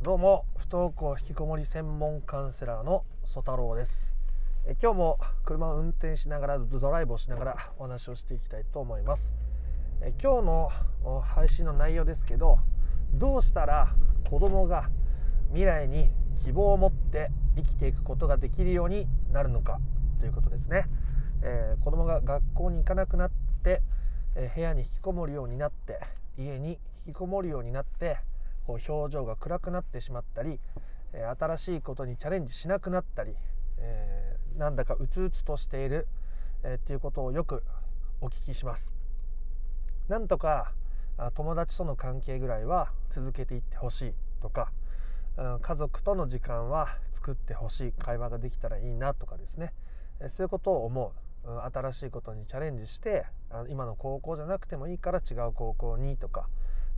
どうも不登校引きこもり専門カウンセラーの曽太郎です。え今日も車を運転しながらドライブをしながらお話をしていきたいと思います。え今日の配信の内容ですけどどうしたら子供が未来に希望を持って生きていくことができるようになるのかということですね、えー、子供が学校に行かなくなって、えー、部屋に引きこもるようになって家に引きこもるようになってこう表情が暗くなってしまったり、え、新しいことにチャレンジしなくなったり、えー、なんだかうつうつとしている、えー、っていうことをよくお聞きします。なんとか友達との関係ぐらいは続けていってほしいとかうん家族との時間は作ってほしい会話ができたらいいなとかですねえそういうことを思う新しいことにチャレンジして今の高校じゃなくてもいいから違う高校にとか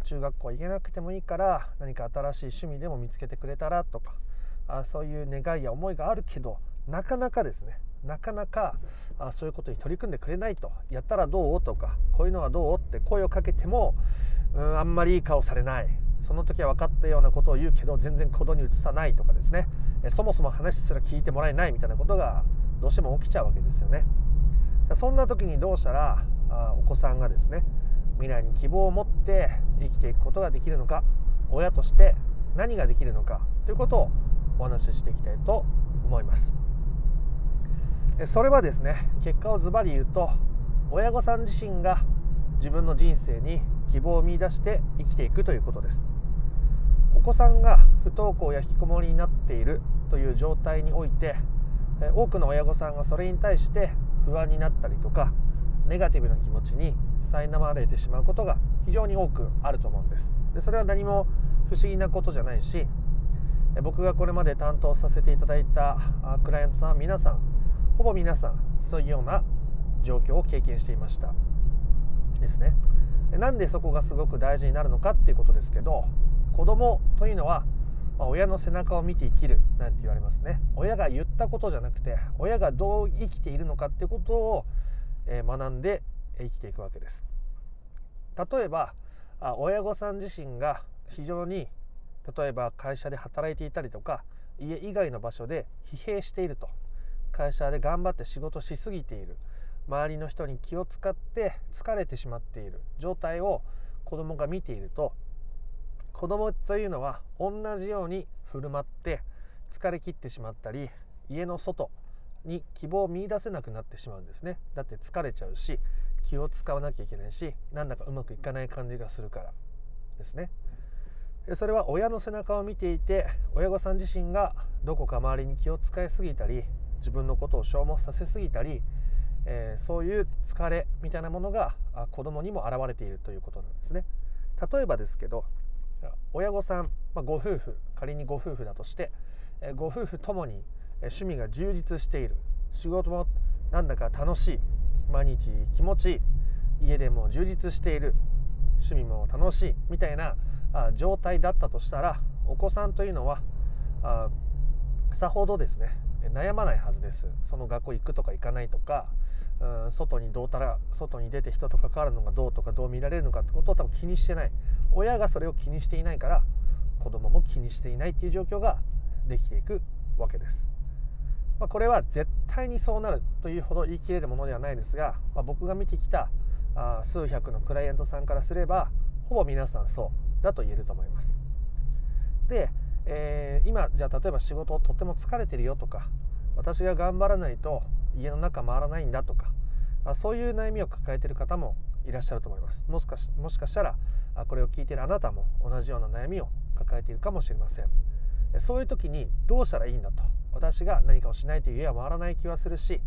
中学校行けなくてもいいから何か新しい趣味でも見つけてくれたらとかあそういう願いや思いがあるけどなかなかですね。なかなかあそういうことに取り組んでくれないと。やったらどう？とかこういうのはどう？って声をかけてもうんあんまりいい顔されない。その時は分かったようなことを言うけど全然行動に移さないとかですね。そもそも話すら聞いてもらえないみたいなことがどうしても起きちゃうわけですよね。そんな時にどうしたらあお子さんがですね未来に希望を持って生きていくことができるのか親として何ができるのかということをお話ししていきたいと思います。それはですね結果をズバリ言うと親御さん自身が自分の人生に希望を見いだして生きていくということです。お子さんが不登校や引きこもりになっているという状態において多くの親御さんがそれに対して不安になったりとかネガティブな気持ちに苛まれてしまうことが非常に多くあると思うんです。でそれは何も不思議なことじゃないし僕がこれまで担当させていただいたクライアントさんは皆さんほぼ皆さんそういうような状況を経験していました。ですね。なんでそこがすごく大事になるのかっていうことですけど子供というのは、まあ、親の背中を見て生きるなんて言われますね。親が言ったことじゃなくて親がどう生きているのかっていうことを、え学んで生きていくわけです。例えば親御さん自身が非常に例えば会社で働いていたりとか家以外の場所で疲弊していると。会社で頑張って仕事しすぎている。周りの人に気を使って疲れてしまっている。状態を子供が見ていると子供というのは同じように振る舞って疲れ切ってしまったり家の外に希望を見いだせなくなってしまうんですね。だって疲れちゃうし気を使わなきゃいけないしなんだかうまくいかない感じがするからですね。でそれは親の背中を見ていて親御さん自身がどこか周りに気を使いすぎたり自分のことを消耗させすぎたり、えー、そういう疲れみたいなものが子供にも現れているということなんですね。例えばですけど親御さん、まあ、ご夫婦仮にご夫婦だとして、え、ご夫婦ともに趣味が充実している。仕事もなんだか楽しい。毎日気持ちいい。家でも充実している。趣味も楽しい。みたいなあ状態だったとしたらお子さんというのはあさほどですね悩まないはずです。その学校行くとか行かないとかうん外にどうたら外に出て人と関わるのがどうとかどう見られるのかってことを多分気にしてない。親がそれを気にしていないから子供も気にしていないっていう状況ができていくわけです。まあ、これは絶対にそうなるというほど言い切れるものではないですが、まあ、僕が見てきたあ数百のクライアントさんからすればほぼ皆さんそうだと言えると思います。で、えー、今じゃあ例えば仕事をとっても疲れてるよとか私が頑張らないと家の中回らないんだとかあそういう悩みを抱えてる方もいらっしゃると思います。もしかしもしかしたらあこれを聞いてるあなたも同じような悩みを抱えているかもしれません。そういう時にどうしたらいいんだと私が何かをしないと家は回らない気はするし、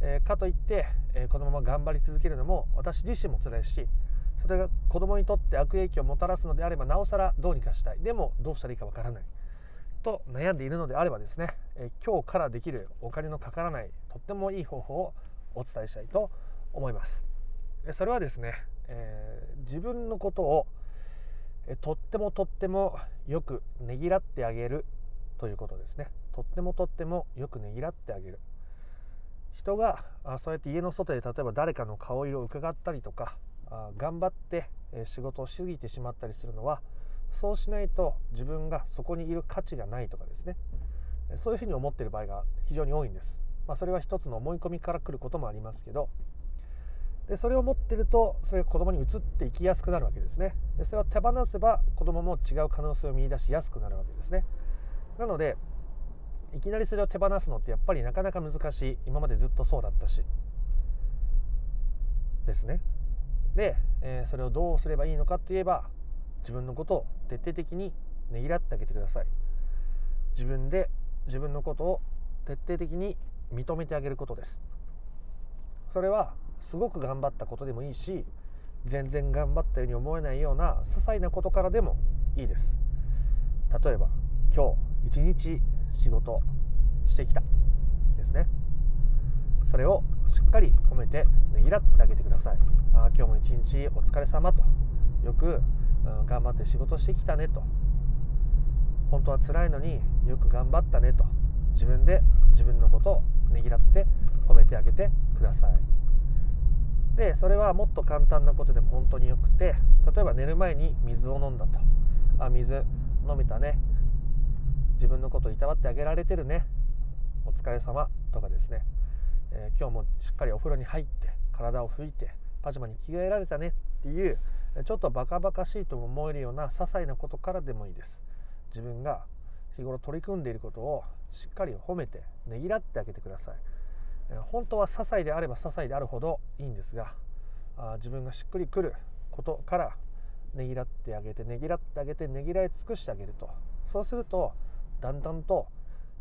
えー、かといって、えー、このまま頑張り続けるのも私自身も辛いしそれが子供にとって悪影響をもたらすのであればなおさらどうにかしたい。でもどうしたらいいかわからない。と悩んでいるのであればですね、えー、今日からできるお金のかからないとってもいい方法をお伝えしたいと思います。それはですね、えー、自分のことをとってもとってもよくねぎらってあげるということですね。とってもとってもよくねぎらってあげる。人があそうやって家の外で例えば誰かの顔色を伺ったりとかあ頑張って仕事をしすぎてしまったりするのはそうしないと自分がそこにいる価値がないとかですね。そういうふうに思ってる場合が非常に多いんです、まあ、それは一つの思い込みから来ることもありますけど。でそれを持ってるとそれが子供に移っていきやすくなるわけですね。でそれを手放せば子供も違う可能性を見いだしやすくなるわけですね。なのでいきなりそれを手放すのってやっぱりなかなか難しい。今までずっとそうだったし。ですね。で、えー、それをどうすればいいのかといえば自分のことを徹底的にねぎらってあげてください。自分で自分のことを徹底的に認めてあげることです。それはすごく頑張ったことでもいいし全然頑張ったように思えないような些細なことからでもいいです。例えば今日一日仕事してきたですね。それをしっかり褒めてねぎらってあげてください。あ今日も一日お疲れ様と。よく、頑張って仕事してきたねと。本当は辛いのによく頑張ったねと。自分で自分のことをねぎらって褒めてあげてください。でそれはもっと簡単なことでも本当によくて例えば寝る前に水を飲んだと。あ水飲めたね。自分のことをいたわってあげられてるね。お疲れ様とかですね、えー、今日もしっかりお風呂に入って体を拭いてパジャマに着替えられたね。っていうちょっとバカバカしいと思えるような些細なことからでもいいです。自分が日頃取り組んでいることをしっかり褒めてねぎらってあげてください。え本当は些細であれば些細であるほどいいんですがあ自分がしっくりくることからねぎらってあげてねぎらってあげてねぎらい尽くしてあげると。そうするとだんだんと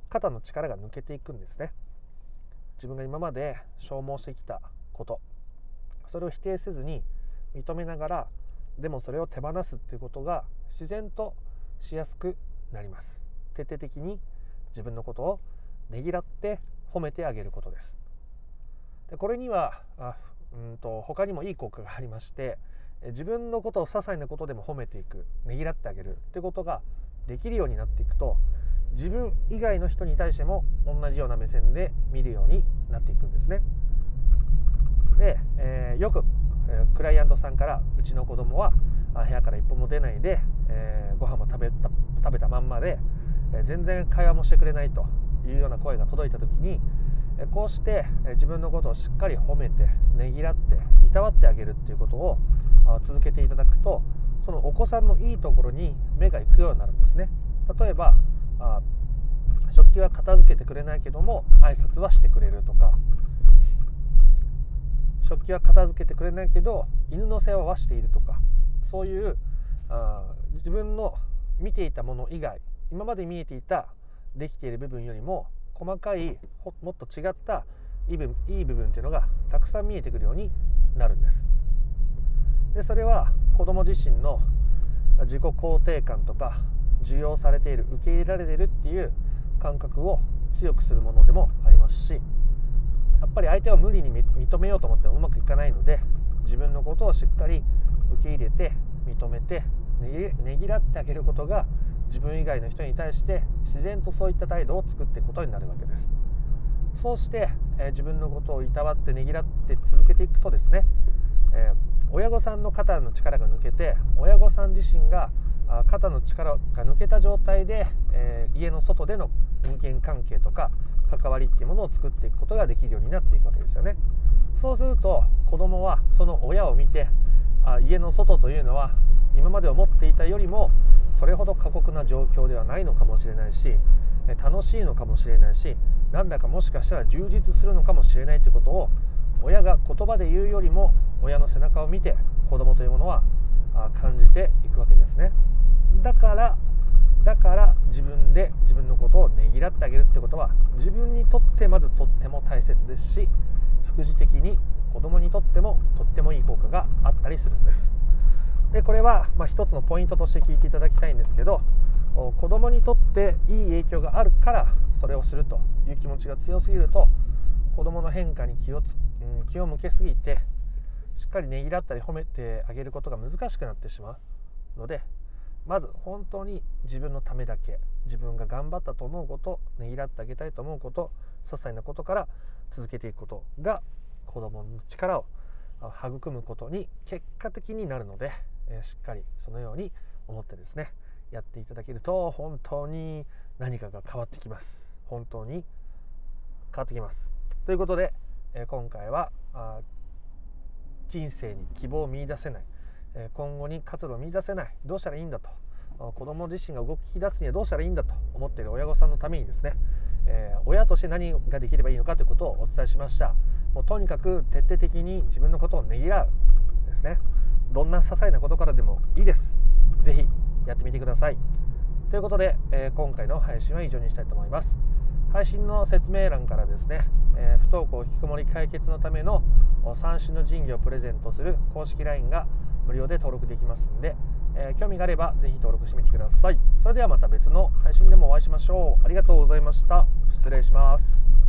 肩の力が抜けていくんですね。自分が今まで消耗してきたことそれを否定せずに認めながらでもそれを手放すっていうことが自然としやすくなります。徹底的に自分のことをねぎらって褒めてあげることです。でこれにはあうんと他にもいい効果がありまして自分のことを些細なことでも褒めていくねぎらってあげるってことができるようになっていくと自分以外の人に対しても同じような目線で見るようになっていくんですね。で、えー、よく、えー、クライアントさんからうちの子供は部屋から一歩も出ないで、えー、ご飯も食べた食べたまんまで、え、全然会話もしてくれないというような声が届いた時に、え、こうして、え自分のことをしっかり褒めてねぎらっていたわってあげるっていうことをあ続けていただくとそのお子さんのいいところに目が行くようになるんですね。例えばあ食器は片付けてくれないけども挨拶はしてくれるとか食器は片付けてくれないけど犬の世話はしているとかそういうあ自分の見ていたもの以外今まで見えていたできている部分よりも細かいもっと違ったいい部いい部分っていうのがたくさん見えてくるようになるんです。でそれは子供自身の自己肯定感とか受容されている受け入れられているっていう感覚を強くするものでもありますしやっぱり相手を無理に認めようと思ってもうまくいかないので自分のことをしっかり受け入れて認めてねぎらってあげることが自分以外の人に対して自然とそういった態度を作っていくことになるわけです。そうして、えー、自分のことをいたわってねぎらって続けていくとですね、えー、親御さんの肩の力が抜けて親御さん自身が肩の力が抜けた状態で、えー、家の外での人間関係とか関わりっていうものを作っていくことができるようになっていくわけですよね。そうすると子供はその親を見てあ家の外というのは今まで思っていたよりもそれほど過酷な状況ではないのかもしれないし楽しいのかもしれないしなんだかもしかしたら充実するのかもしれないということを親が言葉で言うよりも親の背中を見て子供というものは感じていくわけですね。だからだから自分で自分のことをねぎらってあげるってことは自分にとってまずとっても大切ですし副次的に子供にとってもとってもいい効果があったりするんですでこれはまあ一つのポイントとして聞いていただきたいんですけど子供にとっていい影響があるからそれをするという気持ちが強すぎると子供の変化に気をつ、気を向けすぎてしっかりねぎらったり褒めてあげることが難しくなってしまうのでまず本当に自分のためだけ自分が頑張ったと思うことねぎらってあげたいと思うこと些細なことから続けていくことが子どもの力を育むことに結果的になるので、えしっかりそのように思ってですねやっていただけると本当に何かが変わってきます。本当に変わってきます。ということで、え今回は人生に希望を見いだせない、え今後に活路を見いだせない。どうしたらいいんだと。子供自身が動き出すにはどうしたらいいんだと思っている親御さんのためにですね、え、親として何ができればいいのかということをお伝えしました。もうとにかく徹底的に自分のことをねぎらう。ですね。どんな些細なことからでもいいです。是非やってみてください。ということで、え、今回の配信は以上にしたいと思います。配信の説明欄からですね、えー、不登校引きこもり解決のための三種の神器をプレゼントする公式 LINE が無料で登録できますんで、えー、興味があればぜひ登録してみてください。それではまた別の配信でもお会いしましょう。ありがとうございました。失礼します。